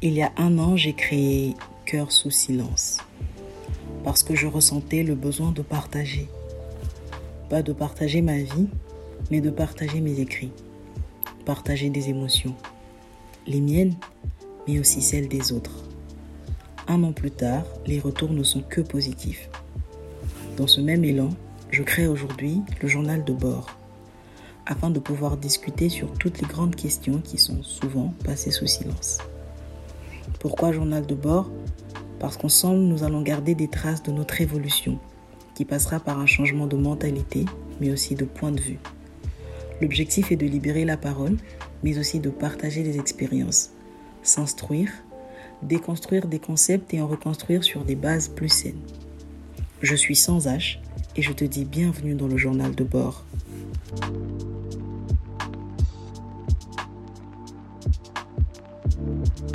Il y a un an, j'ai créé Cœur sous silence parce que je ressentais le besoin de partager. Pas de partager ma vie, mais de partager mes écrits. Partager des émotions. Les miennes, mais aussi celles des autres. Un an plus tard, les retours ne sont que positifs. Dans ce même élan, je crée aujourd'hui le journal de bord, afin de pouvoir discuter sur toutes les grandes questions qui sont souvent passées sous silence. Pourquoi journal de bord? Parce qu'ensemble, nous allons garder des traces de notre évolution, qui passera par un changement de mentalité, mais aussi de point de vue. L'objectif est de libérer la parole, mais aussi de partager des expériences, s'instruire, déconstruire des concepts et en reconstruire sur des bases plus saines. Je suis sans H et je te dis bienvenue dans le journal de bord.